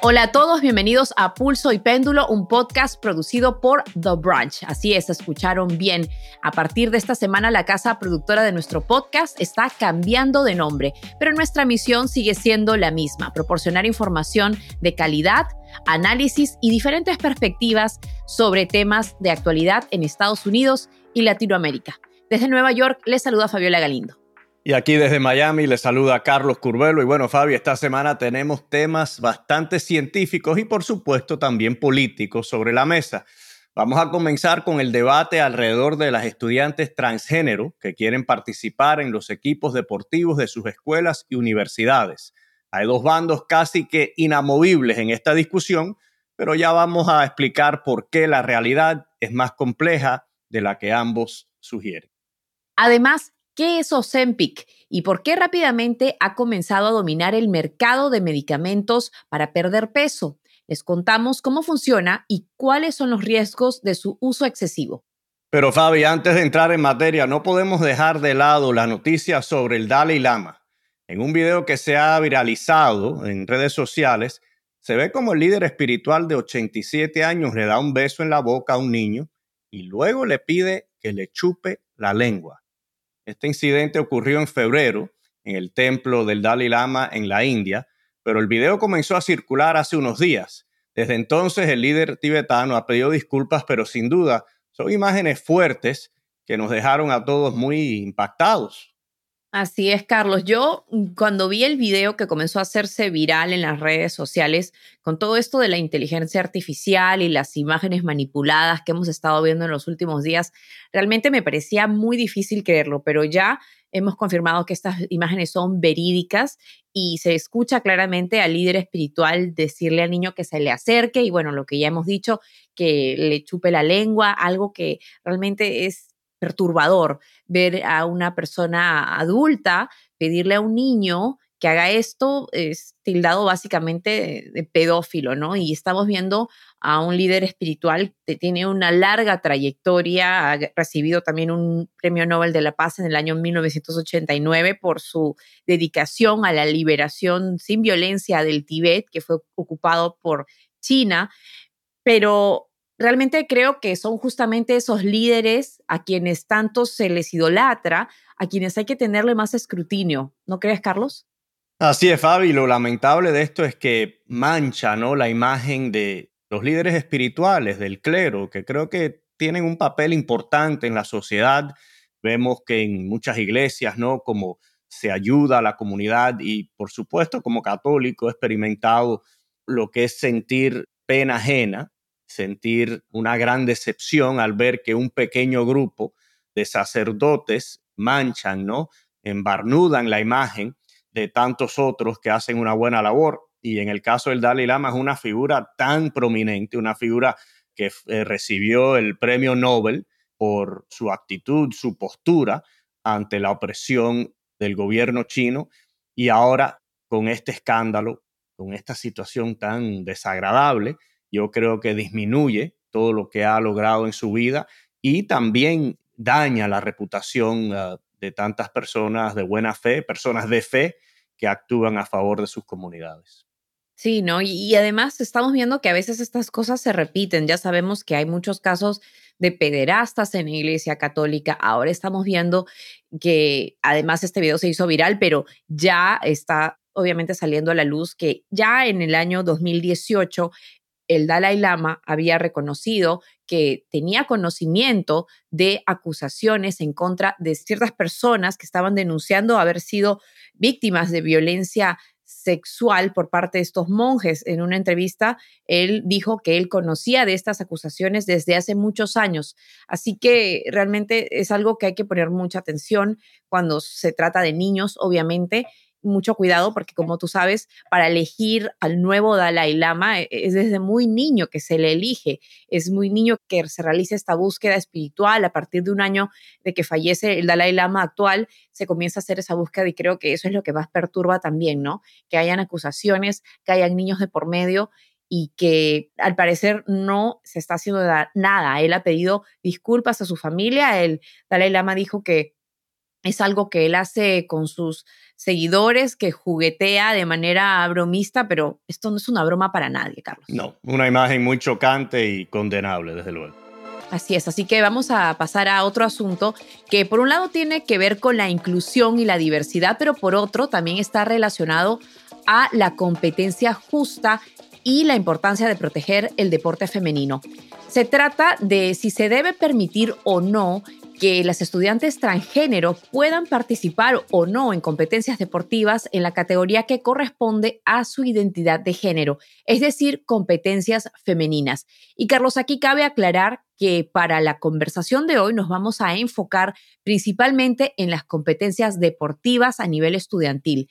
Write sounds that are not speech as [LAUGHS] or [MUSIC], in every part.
Hola a todos, bienvenidos a Pulso y Péndulo, un podcast producido por The Brunch. Así es, escucharon bien. A partir de esta semana, la casa productora de nuestro podcast está cambiando de nombre, pero nuestra misión sigue siendo la misma, proporcionar información de calidad, análisis y diferentes perspectivas sobre temas de actualidad en Estados Unidos y Latinoamérica. Desde Nueva York, les saluda Fabiola Galindo. Y aquí desde Miami les saluda Carlos Curvelo. Y bueno, Fabi, esta semana tenemos temas bastante científicos y por supuesto también políticos sobre la mesa. Vamos a comenzar con el debate alrededor de las estudiantes transgénero que quieren participar en los equipos deportivos de sus escuelas y universidades. Hay dos bandos casi que inamovibles en esta discusión, pero ya vamos a explicar por qué la realidad es más compleja de la que ambos sugieren. Además, ¿Qué es Ozempic y por qué rápidamente ha comenzado a dominar el mercado de medicamentos para perder peso? Les contamos cómo funciona y cuáles son los riesgos de su uso excesivo. Pero Fabi, antes de entrar en materia, no podemos dejar de lado la noticia sobre el Dalai Lama. En un video que se ha viralizado en redes sociales, se ve como el líder espiritual de 87 años le da un beso en la boca a un niño y luego le pide que le chupe la lengua. Este incidente ocurrió en febrero en el templo del Dalai Lama en la India, pero el video comenzó a circular hace unos días. Desde entonces el líder tibetano ha pedido disculpas, pero sin duda son imágenes fuertes que nos dejaron a todos muy impactados. Así es, Carlos. Yo mm, cuando vi el video que comenzó a hacerse viral en las redes sociales con todo esto de la inteligencia artificial y las imágenes manipuladas que hemos estado viendo en los últimos días, realmente me parecía muy difícil creerlo, pero ya hemos confirmado que estas imágenes son verídicas y se escucha claramente al líder espiritual decirle al niño que se le acerque y bueno, lo que ya hemos dicho, que le chupe la lengua, algo que realmente es perturbador ver a una persona adulta pedirle a un niño que haga esto es tildado básicamente de, pedófilo, ¿no? Y estamos viendo a un líder espiritual que tiene una larga trayectoria, ha recibido también un premio Nobel de la Paz en el año 1989 por su dedicación a la liberación sin violencia del Tíbet, que fue ocupado por China, pero realmente creo que son justamente esos líderes a quienes tanto se les idolatra, a quienes hay que tenerle más escrutinio. ¿No crees, Carlos? Así es, Fabi. Lo lamentable de esto es que mancha ¿no? la imagen de los líderes espirituales, del clero, que creo que tienen un papel importante en la sociedad. Vemos que en muchas iglesias, ¿no? Como se ayuda a la comunidad y, por supuesto, como católico he experimentado lo que es sentir pena ajena sentir una gran decepción al ver que un pequeño grupo de sacerdotes manchan, ¿no? Embarnudan la imagen de tantos otros que hacen una buena labor. Y en el caso del Dalai Lama es una figura tan prominente, una figura que eh, recibió el premio Nobel por su actitud, su postura ante la opresión del gobierno chino y ahora con este escándalo, con esta situación tan desagradable, yo creo que disminuye todo lo que ha logrado en su vida y también daña la reputación ah, de tantas personas de buena fe, personas de fe que actúan a favor de sus comunidades. Sí, ¿no? Y, además estamos viendo que a veces estas cosas se repiten. Ya sabemos que hay muchos casos de pederastas en la Iglesia Católica. Ahora estamos viendo que además este video se hizo viral, pero ya está obviamente saliendo a la luz que ya en el año 2018 el Dalai Lama había reconocido que tenía conocimiento de acusaciones en contra de ciertas personas que estaban denunciando haber sido víctimas de violencia sexual por parte de estos monjes. En una entrevista, él dijo que él conocía de estas acusaciones desde hace muchos años. Así que realmente es algo que hay que poner mucha atención cuando se trata de niños, obviamente, mucho cuidado porque como tú sabes, para elegir al nuevo Dalai Lama e, es desde muy niño que se le elige, es muy niño que se realiza esta búsqueda espiritual, a partir de un año de que fallece el Dalai Lama actual, se comienza a hacer esa búsqueda y creo que eso es lo que más perturba también, ¿no? Que hayan acusaciones, que hayan niños de por medio y que al parecer no se está haciendo nada. Él ha pedido disculpas a su familia, el Dalai Lama dijo que es algo que él hace con sus seguidores, que juguetea de manera bromista, pero esto no es una broma para nadie, Carlos. No, una imagen muy chocante y condenable, desde luego. Así es, así que vamos a pasar a otro asunto que por un lado tiene que ver con la inclusión y la diversidad, pero por otro también está relacionado a la competencia justa y la importancia de proteger el deporte femenino. Se trata de si se debe permitir o no que las estudiantes transgénero puedan participar o no en competencias deportivas en la categoría que corresponde a su identidad de género, es decir, competencias femeninas. Y Carlos, aquí cabe aclarar que para la conversación de hoy nos vamos a enfocar principalmente en las competencias deportivas a nivel estudiantil,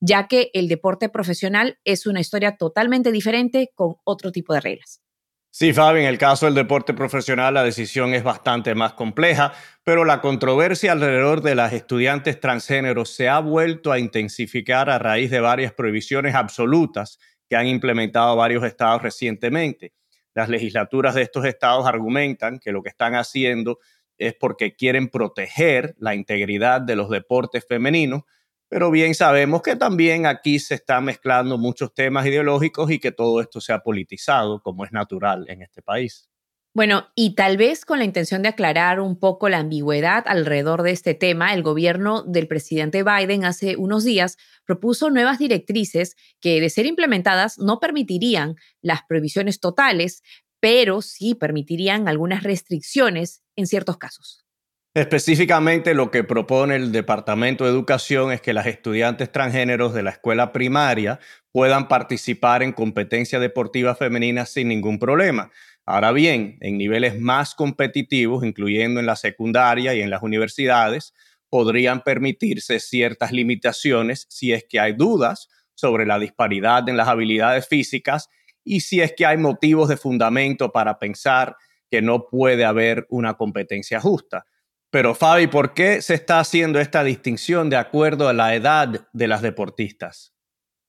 ya que el deporte profesional es una historia totalmente diferente con otro tipo de reglas. Sí, Fabi, en el caso del deporte profesional la decisión es bastante más compleja, pero la controversia alrededor de las estudiantes transgéneros se ha vuelto a intensificar a raíz de varias prohibiciones absolutas que han implementado varios estados recientemente. Las legislaturas de estos estados argumentan que lo que están haciendo es porque quieren proteger la integridad de los deportes femeninos, pero bien sabemos que también aquí se están mezclando muchos temas ideológicos y que todo esto se ha politizado, como es natural en este país. Bueno, y tal vez con la intención de aclarar un poco la ambigüedad alrededor de este tema, el gobierno del presidente Biden hace unos días propuso nuevas directrices que, de ser implementadas, no permitirían las prohibiciones totales, pero sí permitirían algunas restricciones en ciertos casos. Específicamente lo que propone el Departamento de Educación es que las estudiantes transgéneros de la escuela primaria puedan participar en competencias deportivas femeninas sin ningún problema. Ahora bien, en niveles más competitivos, incluyendo en la secundaria y en las universidades, podrían permitirse ciertas limitaciones si es que hay dudas sobre la disparidad en las habilidades físicas y si es que hay motivos de fundamento para pensar que no puede haber una competencia justa. Pero Fabi, ¿por qué se está haciendo esta distinción de acuerdo a la edad de las deportistas?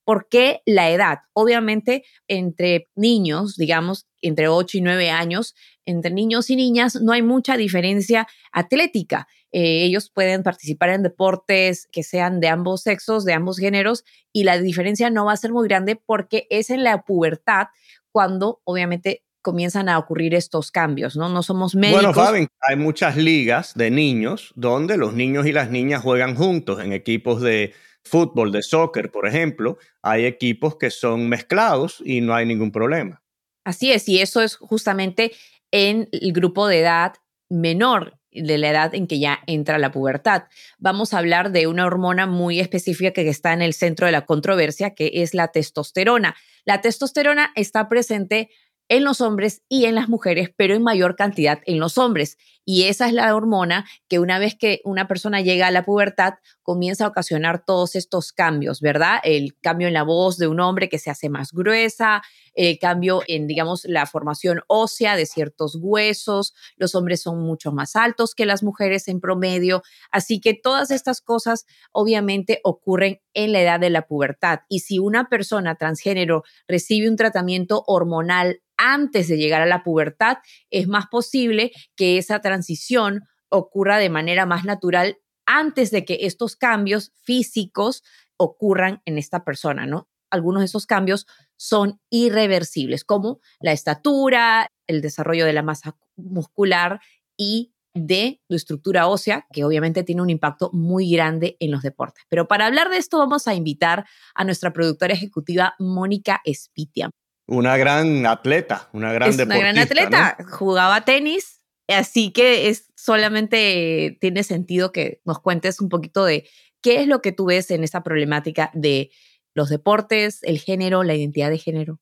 ¿Por qué la edad? Obviamente, entre niños, digamos, entre 8 y 9 años, entre niños y niñas no hay mucha diferencia atlética. Eh, ellos pueden participar en deportes que sean de ambos sexos, de ambos géneros, y la diferencia no va a ser muy grande porque es en la pubertad cuando obviamente comienzan a ocurrir estos cambios, ¿no? No somos médicos. Bueno, Fabi, hay muchas ligas de niños donde los niños y las niñas juegan juntos en equipos de fútbol, de soccer, por ejemplo. Hay equipos que son mezclados y no hay ningún problema. Así es, y eso es justamente en el grupo de edad menor de la edad en que ya entra la pubertad. Vamos a hablar de una hormona muy específica que está en el centro de la controversia, que es la testosterona. La testosterona está presente en los hombres y en las mujeres, pero en mayor cantidad en los hombres. Y esa es la hormona que una vez que una persona llega a la pubertad, comienza a ocasionar todos estos cambios, ¿verdad? El cambio en la voz de un hombre que se hace más gruesa, el cambio en, digamos, la formación ósea de ciertos huesos, los hombres son mucho más altos que las mujeres en promedio, así que todas estas cosas obviamente ocurren en la edad de la pubertad. Y si una persona transgénero recibe un tratamiento hormonal antes de llegar a la pubertad, es más posible que esa transición ocurra de manera más natural antes de que estos cambios físicos ocurran en esta persona, ¿no? Algunos de esos cambios son irreversibles, como la estatura, el desarrollo de la masa muscular y de tu estructura ósea, que obviamente tiene un impacto muy grande en los deportes. Pero para hablar de esto vamos a invitar a nuestra productora ejecutiva, Mónica Espitia. Una gran atleta, una gran es Una gran atleta, jugaba tenis, así que es solamente tiene sentido que nos cuentes un poquito de qué es lo que tú ves en esta problemática de los deportes, el género, la identidad de género.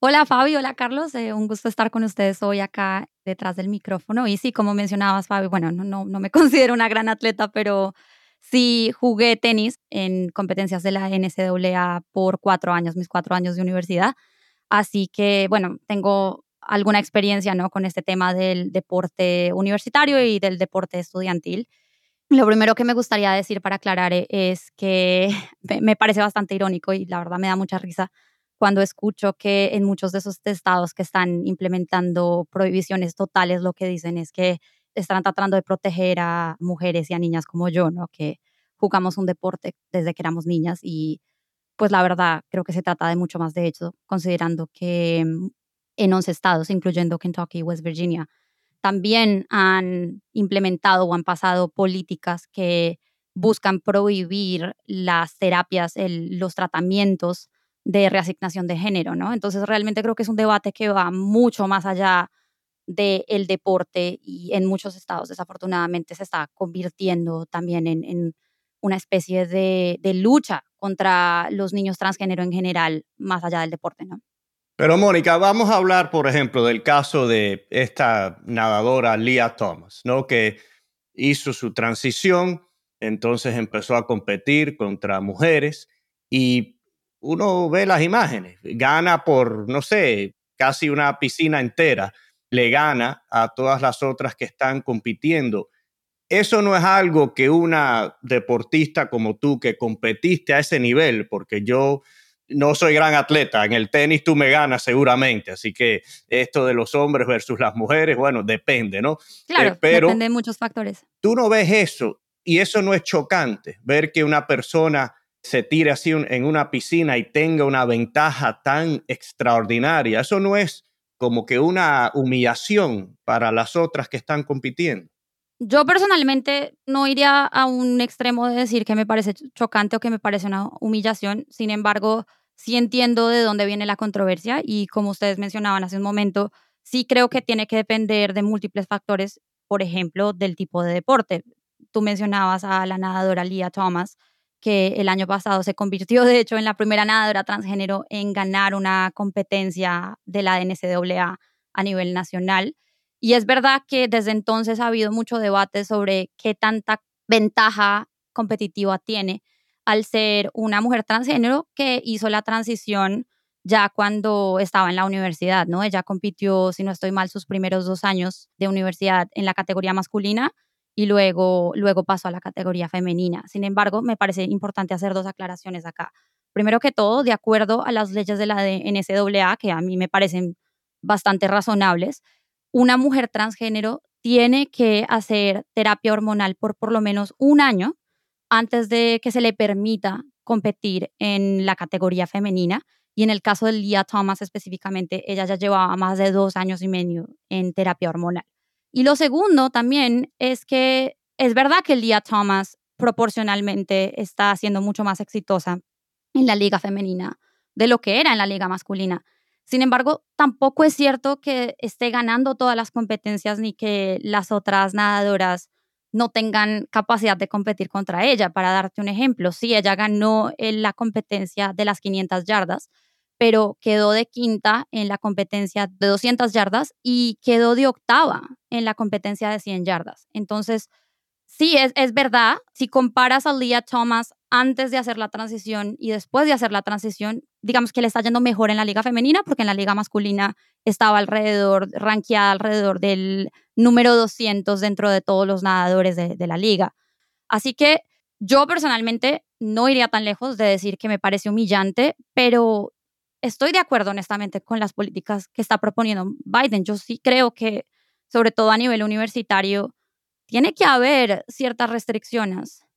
Hola Fabi, hola Carlos, eh, un gusto estar con ustedes hoy acá detrás del micrófono. Y sí, como mencionabas Fabi, bueno, no, no, no me [LAUGHS] considero una gran atleta, pero sí jugué tenis en competencias de la NCAA por cuatro años, mis cuatro años de universidad. Así que, bueno, tengo alguna experiencia ¿no? con este tema del deporte universitario y del deporte estudiantil. Lo primero que me gustaría decir para aclarar e, es que [LAUGHS] me parece bastante irónico y la verdad me da mucha risa cuando escucho que en muchos de esos estados que están implementando prohibiciones totales lo que dicen es que están tratando de proteger a mujeres y a niñas como yo, ¿no? Que jugamos un deporte desde que éramos niñas y pues la verdad creo que se trata de mucho más de hecho, considerando que mm, en 11 estados, incluyendo Kentucky y West Virginia, también han implementado o han pasado políticas que buscan prohibir las terapias, los tratamientos de reasignación de género, ¿no? Entonces realmente creo que es un debate que va mucho más allá del deporte y en muchos estados desafortunadamente se está convirtiendo también en, una especie de, lucha contra los niños transgénero en general, más allá del deporte. Pero Mónica, vamos a hablar, por ejemplo, del caso de esta nadadora Leah Thomas, ¿no? Que hizo su transición, entonces empezó a competir contra mujeres y uno ve las imágenes, gana por, no sé, casi una piscina entera, le gana a todas las otras que están compitiendo. Eso no es algo que una deportista como tú que competiste a ese nivel, porque yo no soy gran atleta, en el tenis tú me ganas seguramente, así que esto de los hombres versus las mujeres, bueno, depende, ¿no? Claro, eh, pero depende de muchos factores. Tú no ves eso y eso no es chocante, ver que una persona se tire así en una piscina y tenga una ventaja tan extraordinaria, eso no es como que una humillación para las otras que están compitiendo. Yo personalmente no iría a un extremo de decir que me parece chocante o que me parece una humillación. Sin embargo, sí entiendo de dónde viene la controversia y como ustedes mencionaban hace un momento, sí creo que tiene que depender de múltiples factores, por ejemplo, del tipo de deporte. Tú mencionabas a la nadadora Lia Thomas, que el año pasado se convirtió, de hecho, en la primera nadadora transgénero en ganar una competencia de la NCAA a nivel nacional. Y es verdad que desde entonces ha habido mucho debate sobre qué tanta ventaja competitiva tiene al ser una mujer transgénero que hizo la transición ya cuando estaba en la universidad, ¿no? Ella compitió, si no estoy mal, sus primeros dos años de universidad en la categoría masculina y luego, luego pasó a la categoría femenina. Sin embargo, me parece importante hacer dos aclaraciones acá. Primero que todo, de acuerdo a las leyes de la NCAA, que a mí me parecen bastante razonables, una mujer transgénero tiene que hacer terapia hormonal por por lo menos un año antes de que se le permita competir en la categoría femenina. Y en el caso de Leah Thomas específicamente, ella ya llevaba más de dos años y medio en terapia hormonal. Y lo segundo también es que es verdad que Leah Thomas proporcionalmente está siendo mucho más exitosa en la liga femenina de lo que era en la liga masculina. Sin embargo, tampoco es cierto que esté ganando todas las competencias ni que las otras nadadoras no tengan capacidad de competir contra ella. Para darte un ejemplo, sí, ella ganó en la competencia de las 500 yardas, pero quedó de quinta en la competencia de 200 yardas y quedó de octava en la competencia de 100 yardas. Entonces, sí, es, es verdad, si comparas a Leah Thomas antes de hacer la transición y después de hacer la transición, digamos que le está yendo mejor en la liga femenina, porque en la liga masculina estaba alrededor, ranqueada alrededor del número 200 dentro de todos los nadadores de, de la liga. Así que yo personalmente no iría tan lejos de decir que me parece humillante, pero estoy de acuerdo honestamente con las políticas que está proponiendo Biden. Yo sí creo que, sobre todo a nivel universitario, tiene que haber ciertas restricciones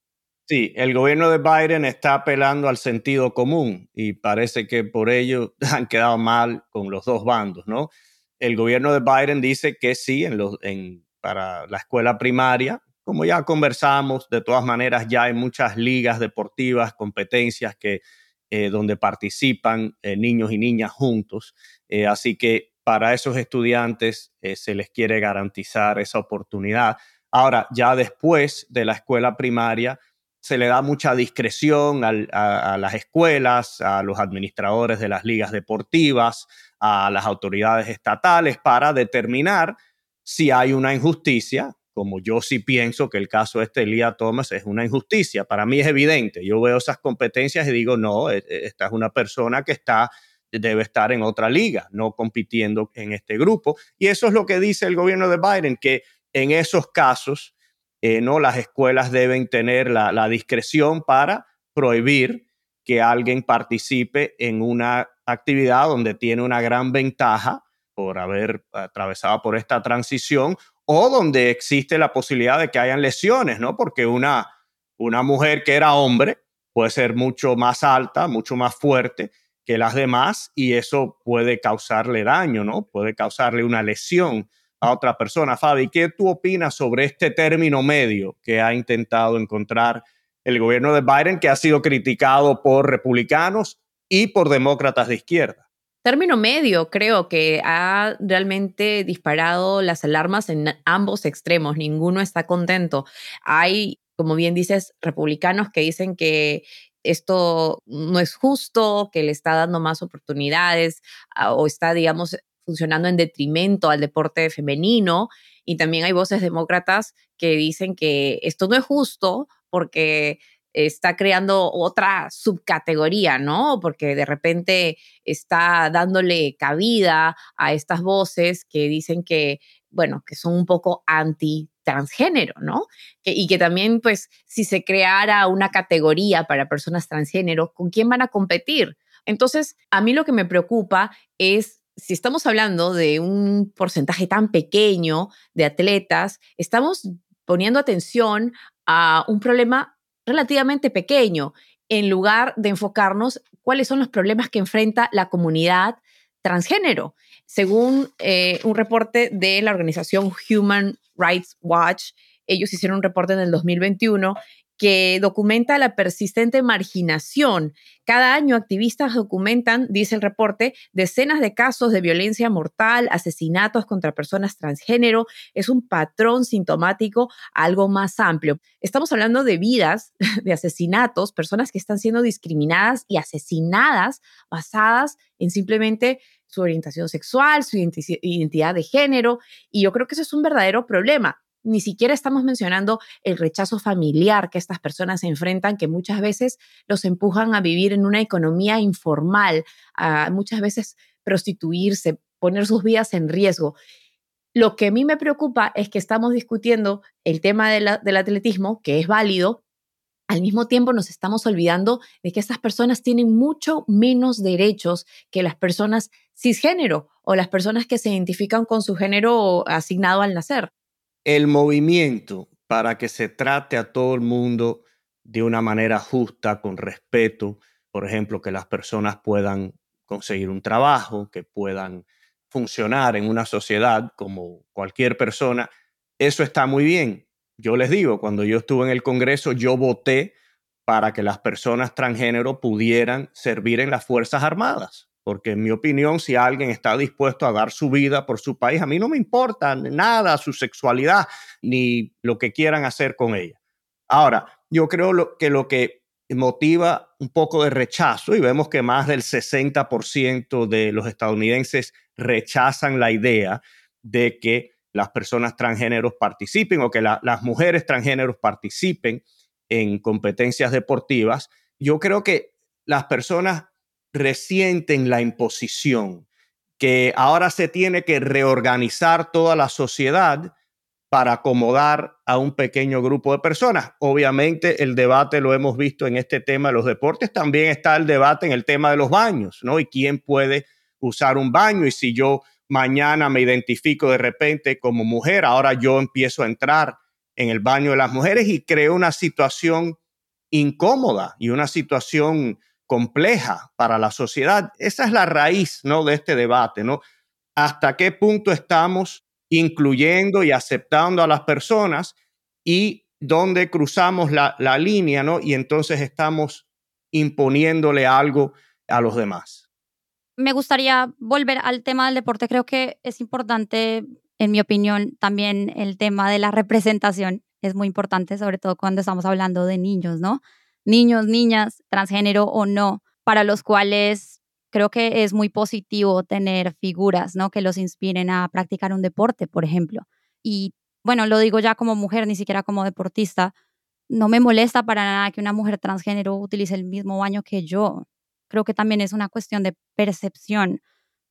Sí, el gobierno de Biden está apelando al sentido común y parece que por ello [LAUGHS] han quedado mal con los dos bandos, ¿no? El gobierno de Biden dice que sí, en los, en, para la escuela primaria, como ya conversamos, de todas maneras ya hay muchas ligas deportivas, competencias que, eh, donde participan eh, niños y niñas juntos. Eh, así que para esos estudiantes se les quiere garantizar esa oportunidad. Ahora, ya después de la escuela primaria, se le da mucha discreción a, las escuelas, a los administradores de las ligas deportivas, a las autoridades estatales para determinar si hay una injusticia, como yo sí pienso que el caso de este Elia Thomas es una injusticia. Para mí es evidente. Yo veo esas competencias y digo, no, e, e, esta es una persona que está debe estar en otra liga, no compitiendo en este grupo. Y eso es lo que dice el gobierno de Biden, que en esos casos eh, ¿no? Las escuelas deben tener la, discreción para prohibir que alguien participe en una actividad donde tiene una gran ventaja por haber atravesado por esta transición o donde existe la posibilidad de que hayan lesiones, ¿no? Porque una, una mujer que era hombre puede ser mucho más alta, mucho más fuerte que las demás y eso puede causarle daño, ¿no? Puede causarle una lesión a otra persona. Fabi, ¿qué tú opinas sobre este término medio que ha intentado encontrar el gobierno de Biden, que ha sido criticado por republicanos y por demócratas de izquierda? Término medio, creo que ha realmente disparado las alarmas en ambos extremos. Ninguno está contento. Hay, como bien dices, republicanos que dicen que esto no es justo, que le está dando más oportunidades ah, o está, digamos, funcionando en detrimento al deporte femenino. Y también hay voces demócratas que dicen que esto no es justo porque está creando otra subcategoría, ¿no? Porque de repente está dándole cabida a estas voces que dicen que, bueno, que son un poco anti transgénero, ¿no? y que también, pues, si se creara una categoría para personas transgénero, ¿con quién van a competir? Entonces, a mí lo que me preocupa es si estamos hablando de un porcentaje tan pequeño de atletas, estamos poniendo atención a un problema relativamente pequeño en lugar de enfocarnos cuáles son los problemas que enfrenta la comunidad transgénero. Según eh, un reporte de la organización Human Rights Watch, ellos hicieron un reporte en el 2021 que documenta la persistente marginación. Cada año activistas documentan, dice el reporte, decenas de casos de violencia mortal, asesinatos contra personas transgénero. Es un patrón sintomático algo más amplio. Estamos hablando de vidas, [LAUGHS] de asesinatos, personas que están siendo discriminadas y asesinadas basadas en simplemente su orientación sexual, su identidad de género. Y yo creo que eso es un verdadero problema ni siquiera estamos mencionando el rechazo familiar que estas personas enfrentan, que muchas veces los empujan a vivir en una economía informal, a muchas veces prostituirse, poner sus vidas en riesgo. Lo que a mí me preocupa es que estamos discutiendo el tema del atletismo, que es válido, al mismo tiempo nos estamos olvidando de que estas personas tienen mucho menos derechos que las personas cisgénero o las personas que se identifican con su género asignado al nacer el movimiento para que se trate a todo el mundo de una manera justa, con respeto, por ejemplo, que las personas puedan conseguir un trabajo, que puedan funcionar en una sociedad como cualquier persona, eso está muy bien. Yo les digo, cuando yo estuve en el Congreso, yo voté para que las personas transgénero pudieran servir en las Fuerzas Armadas porque en mi opinión, si alguien está dispuesto a dar su vida por su país, a mí no me importa nada su sexualidad ni lo que quieran hacer con ella. Ahora, yo creo que lo que motiva un poco de rechazo, y vemos que más del 60% de los estadounidenses rechazan la idea de que las personas transgéneros participen o que las mujeres transgéneros participen en competencias deportivas. Yo creo que las personas resienten la imposición, que ahora se tiene que reorganizar toda la sociedad para acomodar a un pequeño grupo de personas. Obviamente el debate lo hemos visto en este tema de los deportes, también está el debate en el tema de los baños, ¿no? Y quién puede usar un baño y si yo mañana me identifico de repente como mujer, ahora yo empiezo a entrar en el baño de las mujeres y creo una situación incómoda y una situación compleja para la sociedad. Esa es la raíz ¿no? de este debate, ¿no? ¿Hasta qué punto estamos incluyendo y aceptando a las personas y dónde cruzamos la, la línea, ¿no? Y entonces estamos imponiéndole algo a los demás. Me gustaría volver al tema del deporte. Creo que es importante, en mi opinión, también el tema de la representación. Es muy importante, sobre todo cuando estamos hablando de niños, ¿no? Niños, niñas, transgénero o no, para los cuales creo que es muy positivo tener figuras, ¿no? Que los inspiren a practicar un deporte, por ejemplo. Y bueno, lo digo ya como mujer, ni siquiera como deportista, no me molesta para nada que una mujer transgénero utilice el mismo baño que yo. Creo que también es una cuestión de percepción,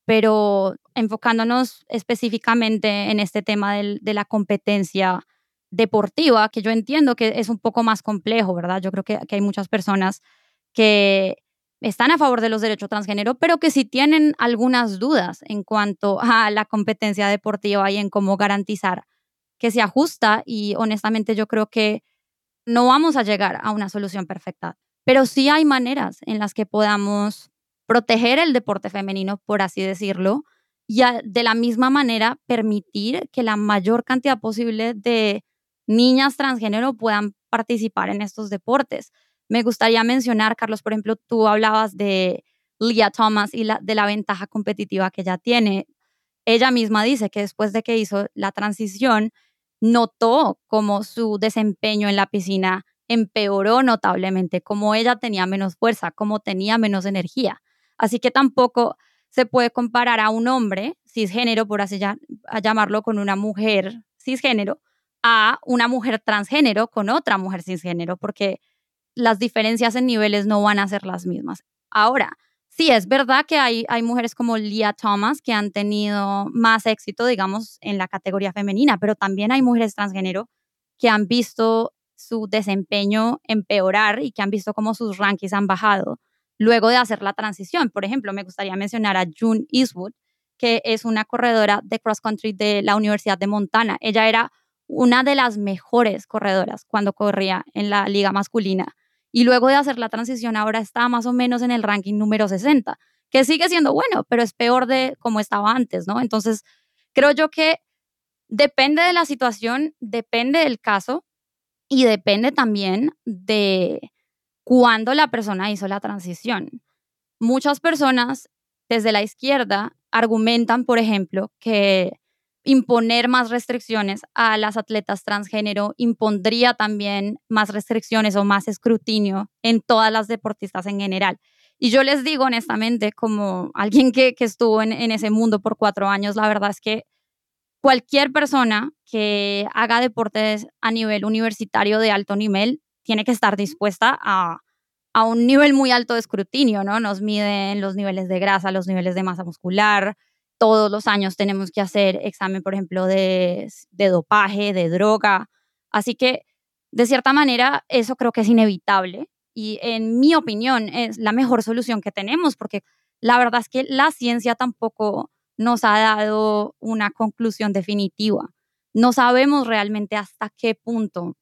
pero enfocándonos específicamente en este tema de la competencia deportiva, que yo entiendo que es un poco más complejo, ¿verdad? Yo creo que, hay muchas personas que están a favor de los derechos transgénero, pero que sí tienen algunas dudas en cuanto a la competencia deportiva y en cómo garantizar que se ajusta y honestamente yo creo que no vamos a llegar a una solución perfecta, pero sí hay maneras en las que podamos proteger el deporte femenino, por así decirlo, y de la misma manera permitir que la mayor cantidad posible de niñas transgénero puedan participar en estos deportes. Me gustaría mencionar, Carlos, por ejemplo, tú hablabas de Leah Thomas y de la ventaja competitiva que ella tiene. Ella misma dice que después de que hizo la transición, notó como su desempeño en la piscina empeoró notablemente, como ella tenía menos fuerza, como tenía menos energía. Así que tampoco se puede comparar a un hombre cisgénero, por así llamarlo, con una mujer cisgénero, a una mujer transgénero con otra mujer cisgénero, porque las diferencias en niveles no van a ser las mismas. Ahora, sí, es verdad que hay, hay mujeres como Leah Thomas que han tenido más éxito, digamos, en la categoría femenina, pero también hay mujeres transgénero que han visto su desempeño empeorar y que han visto cómo sus rankings han bajado luego de hacer la transición. Por ejemplo, me gustaría mencionar a June Eastwood, que es una corredora de cross country de la Universidad de Montana. Ella era una de las mejores corredoras cuando corría en la liga masculina y luego de hacer la transición ahora está más o menos en el ranking número 60, que sigue siendo bueno, pero es peor de como estaba antes, ¿no? Entonces, creo yo que depende de la situación, depende del caso y depende también de cuándo la persona hizo la transición. Muchas personas desde la izquierda argumentan, por ejemplo, que imponer más restricciones a las atletas transgénero impondría también más restricciones o más escrutinio en todas las deportistas en general. Y yo les digo honestamente, como alguien que, estuvo en, en ese mundo por cuatro años, la verdad es que cualquier persona que haga deportes a nivel universitario de alto nivel tiene que estar dispuesta a, a un nivel muy alto de escrutinio, ¿no? Nos miden los niveles de grasa, los niveles de masa muscular, todos los años tenemos que hacer examen, por ejemplo, de, dopaje, de droga. Así que, de cierta manera, eso creo que es inevitable y en mi opinión es la mejor solución que tenemos porque la verdad es que la ciencia tampoco nos ha dado una conclusión definitiva. No sabemos realmente hasta qué punto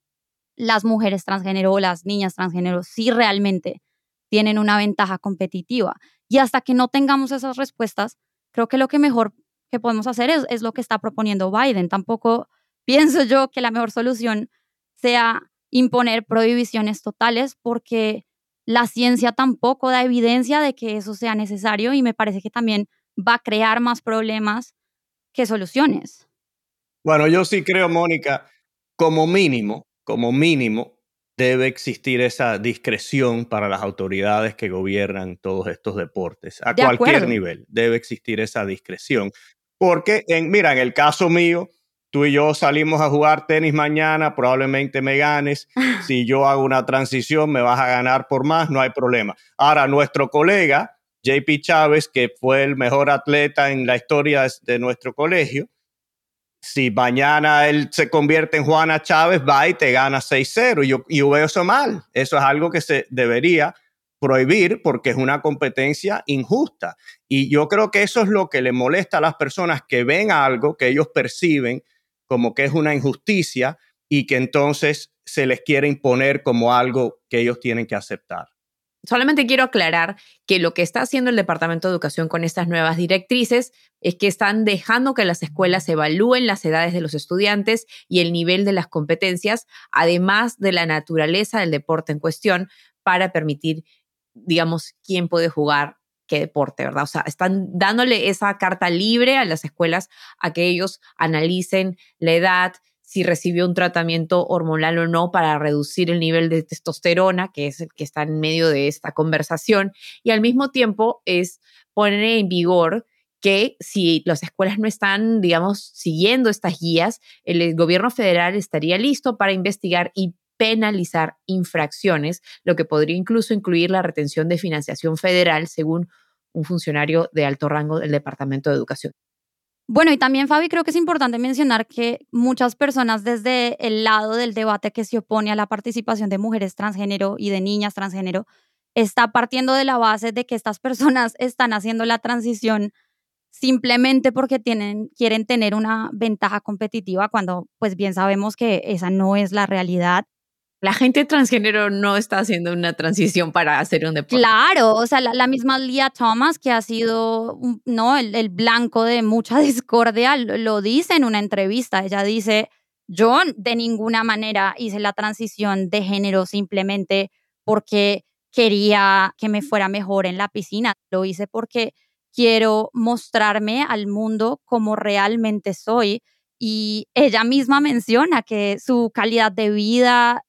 las mujeres transgénero o las niñas transgénero sí realmente tienen una ventaja competitiva. Y hasta que no tengamos esas respuestas, creo que lo que mejor que podemos hacer es, es lo que está proponiendo Biden. Tampoco [LAUGHS] pienso yo que la mejor solución sea imponer prohibiciones totales porque la ciencia tampoco da evidencia de que eso sea necesario y me parece que también va a crear más problemas que soluciones. Bueno, yo sí creo, Mónica, como mínimo, como mínimo, debe existir esa discreción para las autoridades que gobiernan todos estos deportes, a cualquier nivel. Debe existir esa discreción. Porque, en, mira, en el caso mío, tú y yo salimos a jugar tenis mañana, probablemente me ganes. [LAUGHS] Si yo hago una transición, me vas a ganar por más, no hay problema. Ahora, nuestro colega, JP Chávez, que fue el mejor atleta en la historia de nuestro colegio, si mañana él se convierte en Juana Chávez, va y te gana 6-0. Y yo, yo veo eso mal. Eso es algo que se debería prohibir porque es una competencia injusta. Y yo creo que eso es lo que le molesta a las personas que ven algo que ellos perciben como que es una injusticia y que entonces se les quiere imponer como algo que ellos tienen que aceptar. Solamente quiero aclarar que lo que está haciendo el Departamento de Educación con estas nuevas directrices es que están dejando que las escuelas evalúen las edades de los estudiantes y el nivel de las competencias, además de la naturaleza del deporte en cuestión, para permitir, digamos, quién puede jugar qué deporte, ¿verdad? O sea, están dándole esa carta libre a las escuelas a que ellos analicen la edad, si recibió un tratamiento hormonal o no para reducir el nivel de testosterona, que es el que está en medio de esta conversación, y al mismo tiempo es poner en vigor que si las escuelas no están, digamos, siguiendo estas guías, el gobierno federal estaría listo para investigar y penalizar infracciones, lo que podría incluso incluir la retención de financiación federal, según un funcionario de alto rango del Departamento de Educación. Bueno, y también, Fabi, creo que es importante mencionar que muchas personas desde el lado del debate que se opone a la participación de mujeres transgénero y de niñas transgénero está partiendo de la base de que estas personas están haciendo la transición simplemente porque tienen, quieren tener una ventaja competitiva cuando pues bien sabemos que esa no es la realidad. La gente transgénero no está haciendo una transición para hacer un deporte. Claro, o sea, la, misma Lia Thomas, que ha sido ¿no? El, el, blanco de mucha [LAUGHS] discordia, lo dice en una entrevista. Ella dice, yo de ninguna manera hice la transición de género simplemente porque quería que me fuera mejor en la piscina. Lo hice porque quiero mostrarme al mundo como realmente soy. Y ella misma menciona que su calidad de vida,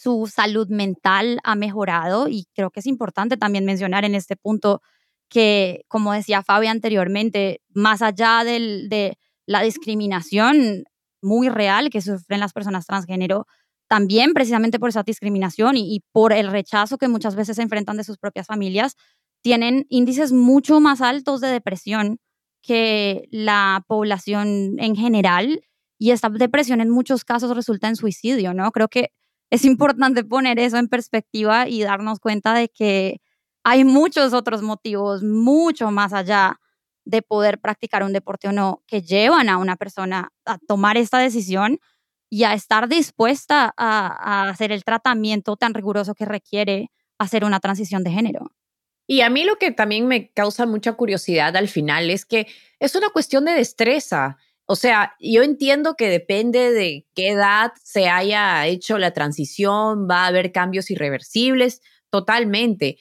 su salud mental ha mejorado y creo que es importante también mencionar en este punto que, como decía Fabi anteriormente, más allá de la discriminación muy real que sufren las personas transgénero, también precisamente por esa discriminación y, por el rechazo que muchas veces se enfrentan de sus propias familias, tienen índices mucho más altos de depresión que la población en general y esta depresión en muchos casos resulta en suicidio, ¿no? Creo que es importante poner eso en perspectiva y darnos cuenta de que hay muchos otros motivos mucho más allá de poder practicar un deporte o no que llevan a una persona a tomar esta decisión y a estar dispuesta a, hacer el tratamiento tan riguroso que requiere hacer una transición de género. Y a mí lo que también me causa mucha curiosidad al final es que es una cuestión de destreza. O sea, yo entiendo que depende de qué edad se haya hecho la transición, va a haber cambios irreversibles, totalmente.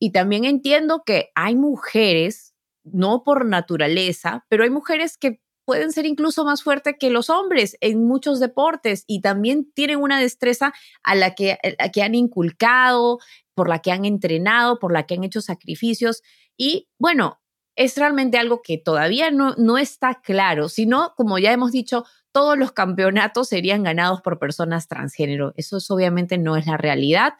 Y también entiendo que hay mujeres, no por naturaleza, pero hay mujeres que pueden ser incluso más fuertes que los hombres en muchos deportes y también tienen una destreza a la que, que han inculcado, por la que han entrenado, por la que han hecho sacrificios. Y bueno, es realmente algo que todavía no, está claro, sino, como ya hemos dicho, todos los campeonatos serían ganados por personas transgénero. Eso obviamente no es la realidad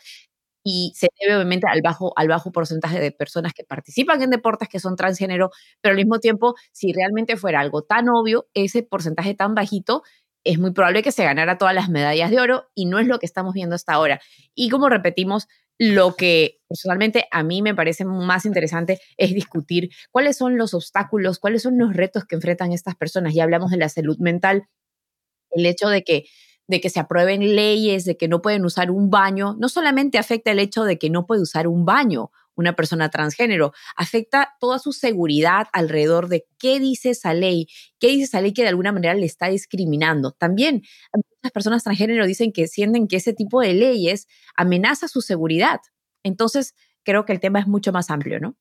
y se debe obviamente al bajo, al bajo porcentaje de personas que participan en deportes que son transgénero, pero al mismo tiempo, si realmente fuera algo tan obvio, ese porcentaje tan bajito, es muy probable que se ganara todas las medallas de oro y no es lo que estamos viendo hasta ahora. Y como repetimos, lo que personalmente a mí me parece más interesante es discutir cuáles son los obstáculos, cuáles son los retos que enfrentan estas personas. Ya hablamos de la salud mental, el hecho de que de que se aprueben leyes, de que no pueden usar un baño, no solamente afecta el hecho de que no puede usar un baño una persona transgénero, afecta toda su seguridad alrededor de qué dice esa ley, qué dice esa ley que de alguna manera le está discriminando. También muchas personas transgénero dicen que sienten que ese tipo de leyes amenaza su seguridad. Entonces, creo que el tema es mucho más amplio, ¿no?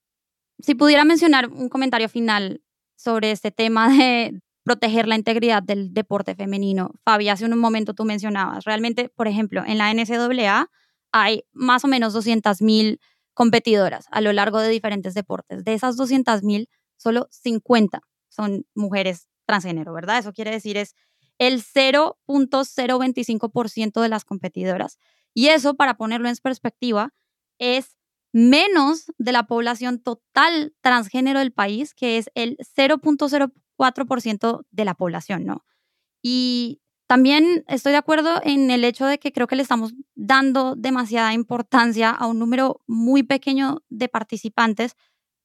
Si pudiera mencionar un comentario final sobre este tema de, proteger la integridad del deporte femenino. Fabi, hace un momento tú mencionabas, realmente, por ejemplo, en la NCAA hay más o menos 200.000 competidoras a lo largo de diferentes deportes. De esas 200.000, solo 50 son mujeres transgénero, ¿verdad? Eso quiere decir es el 0.025% de las competidoras. Y eso, para ponerlo en perspectiva, es menos de la población total transgénero del país, que es el 0.0 4% de la población, ¿no? Y también estoy de acuerdo en el hecho de que creo que le estamos dando demasiada importancia a un número muy pequeño de participantes,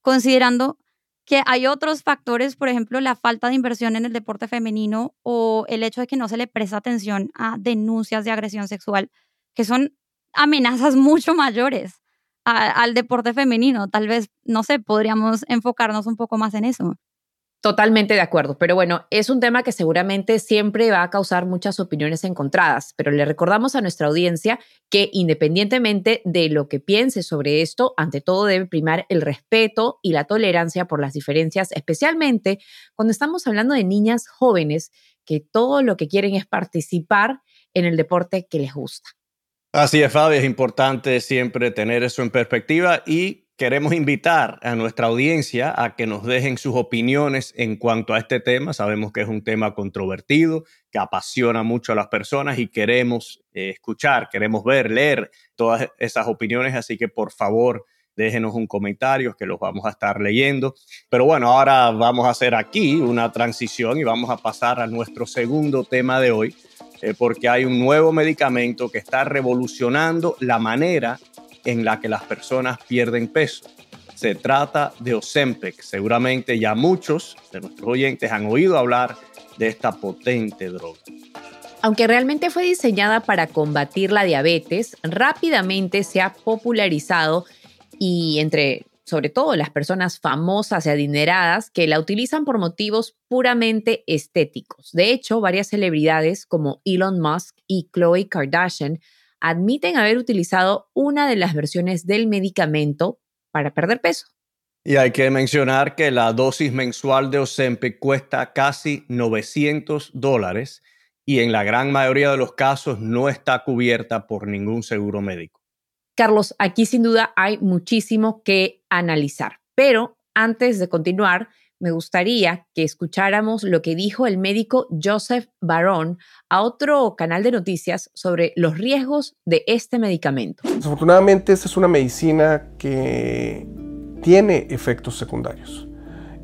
considerando que hay otros factores, por ejemplo, la falta de inversión en el deporte femenino o el hecho de que no se le presta atención a denuncias de agresión sexual, que son amenazas [LAUGHS] mucho mayores al deporte femenino. Tal vez, no sé, podríamos enfocarnos un poco más en eso. Totalmente de acuerdo, pero bueno, es un tema que seguramente siempre va a causar muchas opiniones encontradas, pero le recordamos a nuestra audiencia que independientemente de lo que piense sobre esto, ante todo debe primar el respeto y la tolerancia por las diferencias, especialmente cuando estamos hablando de niñas jóvenes que todo lo que quieren es participar en el deporte que les gusta. Así es, Fabi, es importante siempre tener eso en perspectiva y Queremos invitar a nuestra audiencia a que nos dejen sus opiniones en cuanto a este tema. Sabemos que es un tema controvertido, que apasiona mucho a las personas y queremos eh, escuchar, queremos ver, leer todas esas opiniones. Así que por favor, déjenos un comentario que los vamos a estar leyendo. Pero bueno, ahora vamos a hacer aquí una transición y vamos a pasar a nuestro segundo tema de hoy, eh, porque hay un nuevo medicamento que está revolucionando la manera en la que las personas pierden peso. Se trata de Ozempic. Seguramente ya muchos de nuestros oyentes han oído hablar de esta potente droga. Aunque realmente fue diseñada para combatir la diabetes, rápidamente se ha popularizado y entre sobre todo las personas famosas y adineradas que la utilizan por motivos puramente estéticos. De hecho, varias celebridades como Elon Musk y Khloe Kardashian admiten haber utilizado una de las versiones del medicamento para perder peso. Y hay que mencionar que la dosis mensual de Ozempic cuesta casi 900 dólares y en la gran mayoría de los casos no está cubierta por ningún seguro médico. Carlos, aquí sin duda hay muchísimo que analizar, pero antes de continuar, me gustaría que escucháramos lo que dijo el médico Joseph Barón a otro canal de noticias sobre los riesgos de este medicamento. Desafortunadamente, esta es una medicina que tiene efectos secundarios.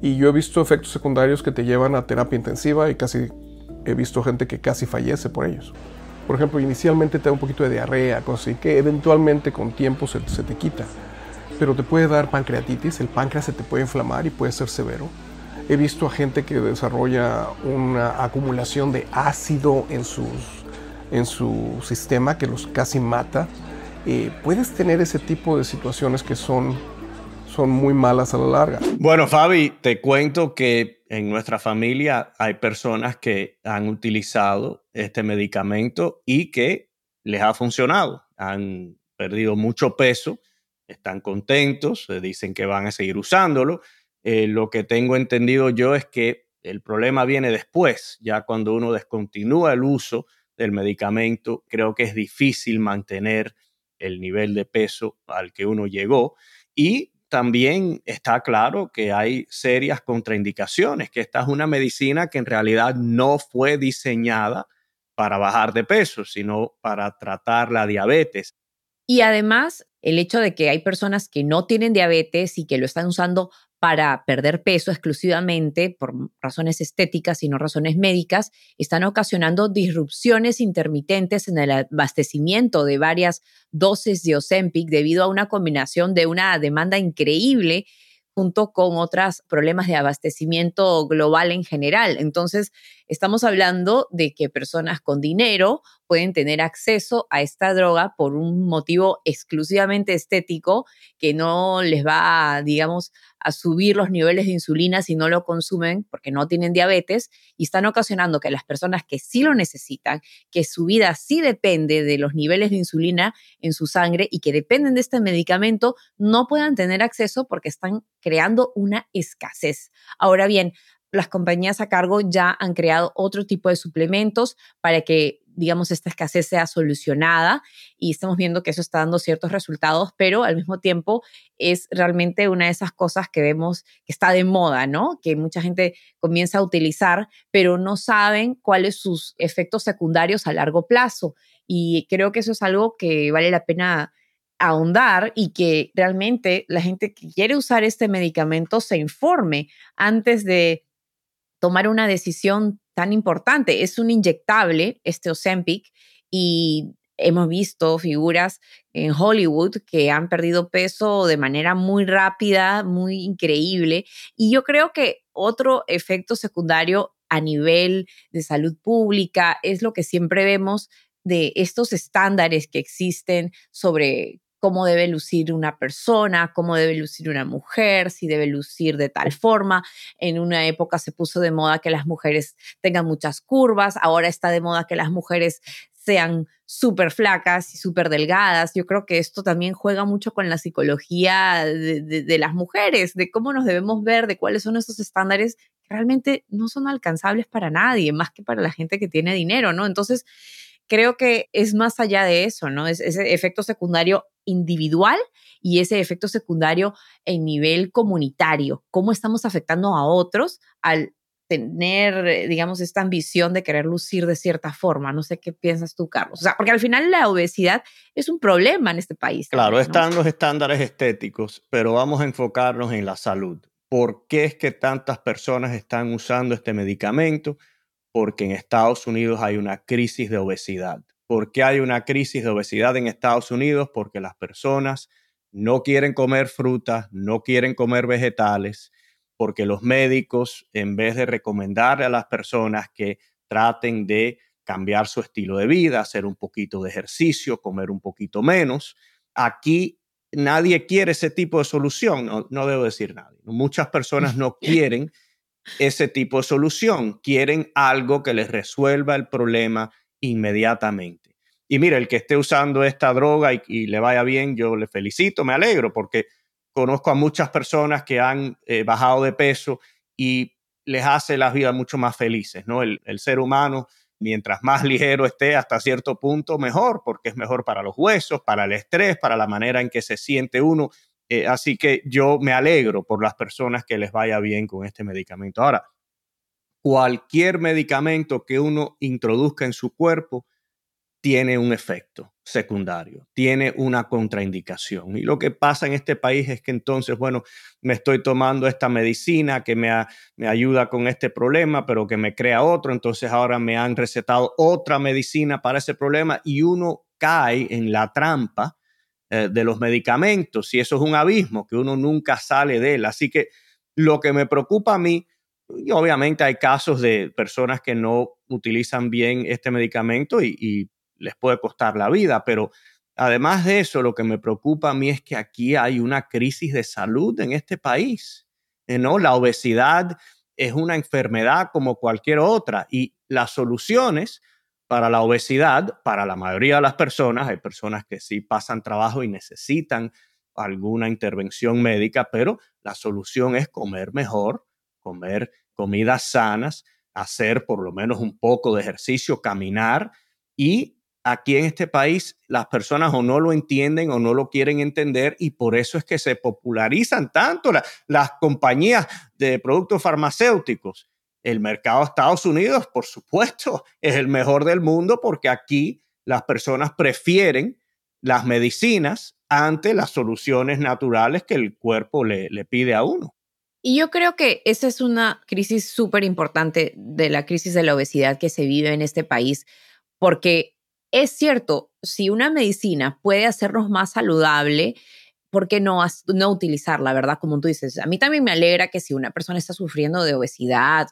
Y yo he visto efectos secundarios que te llevan a terapia intensiva y casi he visto gente que casi fallece por ellos. Por ejemplo, inicialmente te da un poquito de diarrea, cosas así, que eventualmente con tiempo se, se te quita. Pero te puede dar pancreatitis, el páncreas se te puede inflamar y puede ser severo. He visto a gente que desarrolla una acumulación de ácido en, sus, en su sistema que los casi mata. Eh, puedes tener ese tipo de situaciones que son, son muy malas a la larga. Bueno, Fabi, te cuento que en nuestra familia hay personas que han utilizado este medicamento y que les ha funcionado. Han perdido mucho peso, están contentos, dicen que van a seguir usándolo eh, lo que tengo entendido yo es que el problema viene después, ya cuando uno descontinúa el uso del medicamento, creo que es difícil mantener el nivel de peso al que uno llegó y también está claro que hay serias contraindicaciones, que esta es una medicina que en realidad no fue diseñada para bajar de peso, sino para tratar la diabetes. Y además, el hecho de que hay personas que no tienen diabetes y que lo están usando para perder peso exclusivamente por razones estéticas y no razones médicas, están ocasionando disrupciones intermitentes en el abastecimiento de varias dosis de Ozempic debido a una combinación de una demanda increíble junto con otros problemas de abastecimiento global en general. Entonces, estamos hablando de que personas con dinero pueden tener acceso a esta droga por un motivo exclusivamente estético que no les va, digamos, a subir los niveles de insulina si no lo consumen porque no tienen diabetes y están ocasionando que las personas que sí lo necesitan, que su vida sí depende de los niveles de insulina en su sangre y que dependen de este medicamento, no puedan tener acceso porque están creando una escasez. Ahora bien, las compañías a cargo ya han creado otro tipo de suplementos para que digamos, esta escasez sea solucionada y estamos viendo que eso está dando ciertos resultados, pero al mismo tiempo es realmente una de esas cosas que vemos que está de moda, ¿no? Que mucha gente comienza a utilizar, pero no saben cuáles sus efectos secundarios a largo plazo. Y creo que eso es algo que vale la pena ahondar y que realmente la gente que quiere usar este medicamento se informe antes de tomar una decisión tan importante. Es un inyectable, este Ozempic, y hemos visto figuras en Hollywood que han perdido peso de manera muy rápida, muy increíble. Y yo creo que otro efecto secundario a nivel de salud pública es lo que siempre vemos de estos estándares que existen sobre cómo debe lucir una persona, cómo debe lucir una mujer, si debe lucir de tal forma. En una época se puso de moda que las mujeres tengan muchas curvas, ahora está de moda que las mujeres sean súper flacas y súper delgadas. Yo creo que esto también juega mucho con la psicología de, de, las mujeres, de cómo nos debemos ver, de cuáles son esos estándares que realmente no son alcanzables para nadie, más que para la gente que tiene dinero, ¿no? Entonces, creo que es más allá de eso, ¿no? Es ese efecto secundario individual y ese efecto secundario en nivel comunitario, cómo estamos afectando a otros al tener, eh, digamos, esta ambición de querer lucir de cierta forma. No sé qué piensas tú, Carlos. O sea, porque al final la obesidad es un problema en este país. Claro, están los estándares estéticos, pero vamos a enfocarnos en la salud. ¿Por qué es que tantas personas están usando este medicamento? Porque en Estados Unidos hay una crisis de obesidad. ¿Por qué hay una crisis de obesidad en Estados Unidos? Porque las personas no quieren comer frutas, no quieren comer vegetales, porque los médicos, en vez de recomendarle a las personas que traten de cambiar su estilo de vida, hacer un poquito de ejercicio, comer un poquito menos, aquí nadie quiere ese tipo de solución, no, no debo decir nadie. Muchas personas no [LAUGHS] quieren ese tipo de solución, quieren algo que les resuelva el problema inmediatamente. Y mira, el que esté usando esta droga y, le vaya bien, yo le felicito, me alegro, porque conozco a muchas personas que han eh, bajado de peso y les hace la vida mucho más felices, ¿no? El, el ser humano, mientras más [LAUGHS] ligero esté hasta cierto punto, mejor, porque es mejor para los huesos, para el estrés, para la manera en que se siente uno. Eh, así que yo me alegro por las personas que les vaya bien con este medicamento. Ahora, cualquier medicamento que uno introduzca en su cuerpo tiene un efecto secundario, tiene una contraindicación. Y lo que pasa en este país es que entonces, bueno, me estoy tomando esta medicina que me, me ayuda con este problema, pero que me crea otro, entonces ahora me han recetado otra medicina para ese problema y uno cae en la trampa eh, de los medicamentos y eso es un abismo que uno nunca sale de él. Así que lo que me preocupa a mí, y obviamente hay casos de personas que no utilizan bien este medicamento y, les puede costar la vida, pero además de eso, lo que me preocupa a mí es que aquí hay una crisis de salud en este país. Eh, ¿no? La obesidad es una enfermedad como cualquier otra y las soluciones para la obesidad, para la mayoría de las personas, hay personas que sí pasan trabajo y necesitan alguna intervención médica, pero la solución es comer mejor, comer comidas sanas, hacer por lo menos un poco de ejercicio, caminar. Y aquí en este país las personas o no lo entienden o no lo quieren entender y por eso es que se popularizan tanto las compañías de productos farmacéuticos el mercado de Estados Unidos, por supuesto, [LAUGHS] es el mejor del mundo porque aquí las personas prefieren las medicinas ante las soluciones naturales que el cuerpo le, pide a uno. Y yo creo que esa es una crisis súper importante de la crisis de la obesidad que se vive en este país, porque es cierto, si una medicina puede hacernos más saludable, ¿por qué no, no utilizarla, verdad? Como tú dices, a mí también me alegra que si una persona está sufriendo de obesidad,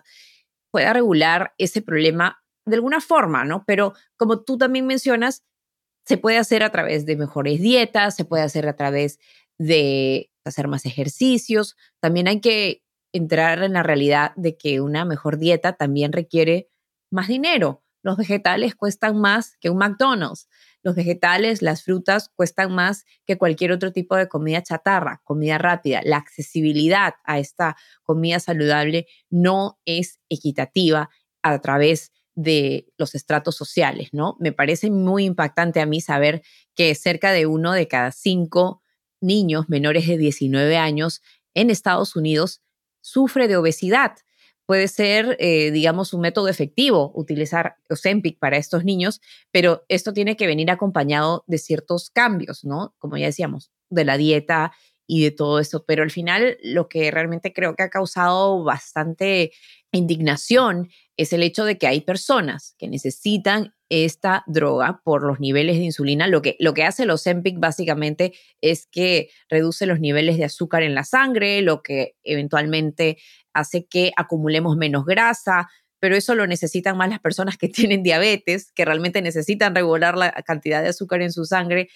pueda regular ese problema de alguna forma, ¿no? Pero como tú también mencionas, se puede hacer a través de mejores dietas, se puede hacer a través de hacer más ejercicios. También hay que entrar en la realidad de que una mejor dieta también requiere más dinero. Los vegetales cuestan más que un McDonald's. Los vegetales, las frutas cuestan más que cualquier otro tipo de comida chatarra, comida rápida. La accesibilidad a esta comida saludable no es equitativa a través de los estratos sociales, ¿no? Me parece muy impactante a mí saber que cerca de uno de cada cinco niños menores de 19 años en Estados Unidos sufre de obesidad puede ser, eh, digamos, un método efectivo utilizar Ozempic para estos niños, pero esto tiene que venir acompañado de ciertos cambios, ¿no? Como ya decíamos, de la dieta y de todo eso. Pero al final, lo que realmente creo que ha causado bastante indignación es el hecho de que hay personas que necesitan esta droga por los niveles de insulina. Lo que, lo que hace el Ozempic básicamente es que reduce los niveles de azúcar en la sangre, lo que eventualmente hace que acumulemos menos grasa, pero eso lo necesitan más las personas que [LAUGHS] tienen diabetes, que realmente necesitan regular la cantidad de azúcar en su sangre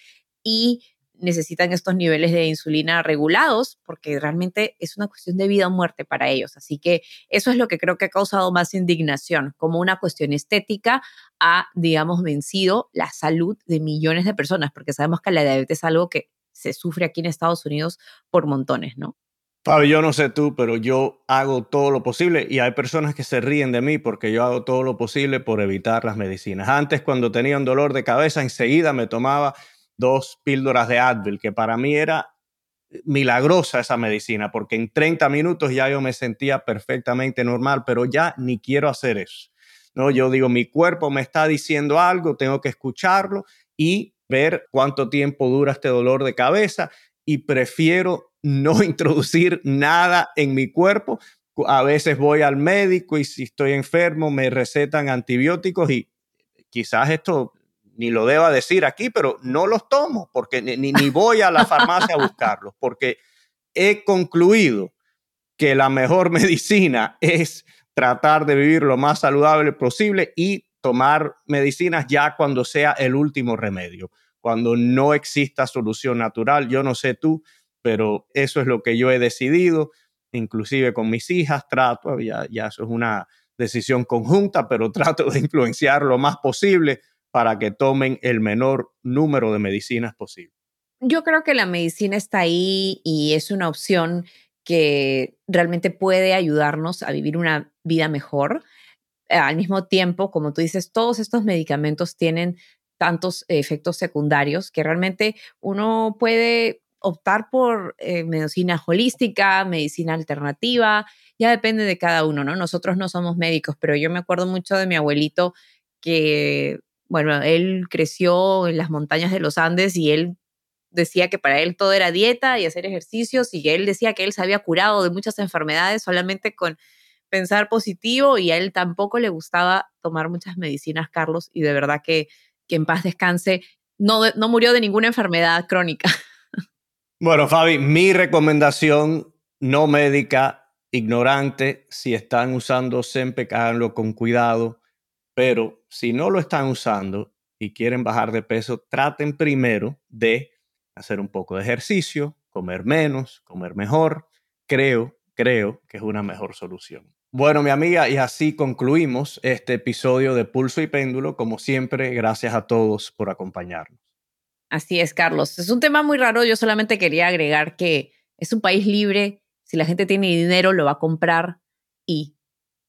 y necesitan estos niveles de insulina regulados porque realmente es una cuestión de vida o muerte para ellos. Así que eso es lo que creo que ha causado más indignación, como una cuestión estética ha, digamos, vencido la salud de millones de personas, porque sabemos que la diabetes es algo que se sufre aquí en Estados Unidos por montones, ¿no? Fabio, yo no sé tú, pero yo hago todo lo posible y hay personas que se ríen de mí porque yo hago todo lo posible por evitar las medicinas. Antes, cuando tenía un dolor de cabeza, enseguida me tomaba dos píldoras de Advil, que para mí era milagrosa esa medicina, porque en 30 minutos ya yo me sentía perfectamente normal, pero ya ni quiero hacer eso. No, yo digo, mi cuerpo me está diciendo algo, tengo que escucharlo y ver cuánto tiempo dura este dolor de cabeza y prefiero no [LAUGHS] introducir nada en mi cuerpo. A veces voy al médico y si estoy enfermo me recetan antibióticos y quizás esto ni lo deba decir aquí, pero no los tomo, porque ni, ni voy a la farmacia a buscarlos, porque he concluido que la mejor [LAUGHS] medicina es tratar de vivir lo más saludable posible y tomar medicinas ya cuando sea el último remedio, cuando no exista solución natural. Yo no sé tú, pero eso es lo que yo he decidido, inclusive con mis hijas, trato, ya, ya eso es una decisión conjunta, pero [LAUGHS] trato de influenciar lo más posible para que tomen el menor número de medicinas posible. Yo creo que la medicina está ahí y es una opción que realmente puede ayudarnos a vivir una vida mejor. Al mismo tiempo, como tú dices, todos estos medicamentos tienen tantos efectos secundarios que realmente uno puede optar por eh, medicina holística, medicina alternativa, ya depende de cada uno, ¿no? Nosotros no somos médicos, pero yo me acuerdo mucho de mi abuelito que, bueno, él creció en las montañas de los Andes y él decía que para él todo era dieta y hacer ejercicios y él decía que él se había curado de muchas enfermedades solamente con pensar positivo y a él tampoco le gustaba tomar muchas medicinas, Carlos, y de verdad que, que en paz descanse, no, no murió de ninguna enfermedad crónica. Bueno, Fabi, mi recomendación no médica, ignorante, si están usando Sempe, háganlo con cuidado, pero si no lo están usando y quieren bajar de peso, traten primero de hacer un poco de ejercicio, comer menos, comer mejor. Creo, creo que es una mejor solución. Bueno, mi amiga, y así concluimos este episodio de Pulso y Péndulo. Como siempre, gracias a todos por acompañarnos. Así es, Carlos. Es un tema muy raro. Yo solamente quería agregar que es un país libre. Si la gente tiene dinero, lo va a comprar y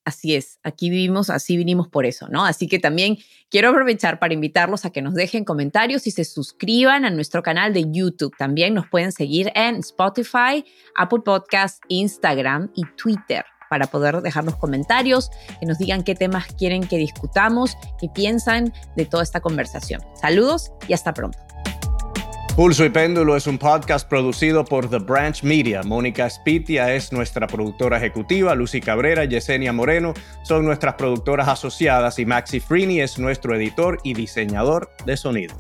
así es. Aquí vivimos, así vinimos por eso, ¿no? Así que también quiero aprovechar para invitarlos a que nos dejen comentarios y se suscriban a nuestro canal de YouTube. También nos pueden seguir en Spotify, Apple Podcasts, Instagram y Twitter para poder dejarnos comentarios, que nos digan qué temas quieren que discutamos, qué piensan de toda esta conversación. Saludos y hasta pronto. Pulso y Péndulo es un podcast producido por The Branch Media. Mónica Spitia es nuestra productora ejecutiva, Lucy Cabrera y Yesenia Moreno son nuestras productoras asociadas y Maxi Freeney es nuestro editor y diseñador de sonido.